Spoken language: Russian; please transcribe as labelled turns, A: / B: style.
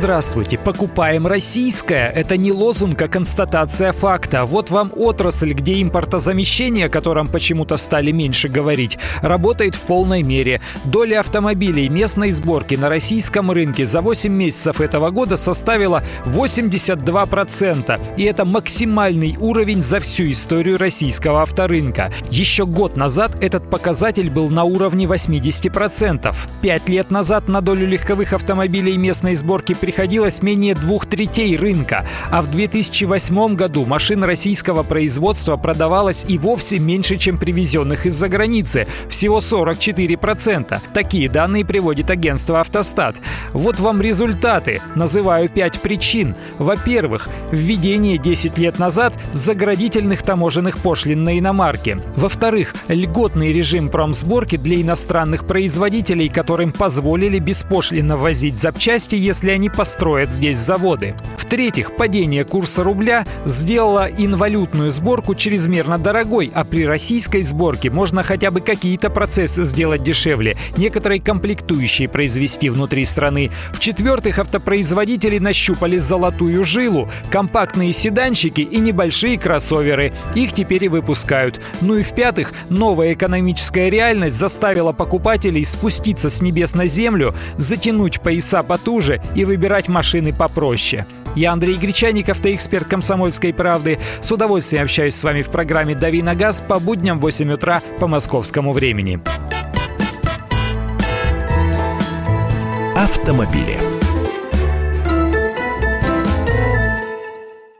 A: Здравствуйте. Покупаем российское. Это не лозунг, а констатация факта. Вот вам отрасль, где импортозамещение, о котором почему-то стали меньше говорить, работает в полной мере. Доля автомобилей местной сборки на российском рынке за 8 месяцев этого года составила 82%. И это максимальный уровень за всю историю российского авторынка. Еще год назад этот показатель был на уровне 80%. Пять лет назад на долю легковых автомобилей местной сборки при приходилось менее двух третей рынка, а в 2008 году машин российского производства продавалось и вовсе меньше, чем привезенных из-за границы, всего 44%. Такие данные приводит агентство «Автостат». Вот вам результаты. Называю пять причин. Во-первых, введение 10 лет назад заградительных таможенных пошлин на иномарки. Во-вторых, льготный режим промсборки для иностранных производителей, которым позволили беспошлино возить запчасти, если они построят здесь заводы. В-третьих, падение курса рубля сделало инвалютную сборку чрезмерно дорогой, а при российской сборке можно хотя бы какие-то процессы сделать дешевле, некоторые комплектующие произвести внутри страны. В-четвертых, автопроизводители нащупали золотую жилу, компактные седанчики и небольшие кроссоверы. Их теперь и выпускают. Ну и в-пятых, новая экономическая реальность заставила покупателей спуститься с небес на землю, затянуть пояса потуже и выбирать машины попроще. Я Андрей Гречаник, автоэксперт «Комсомольской правды». С удовольствием общаюсь с вами в программе «Дави на газ» по будням в 8 утра по московскому времени.
B: Автомобили.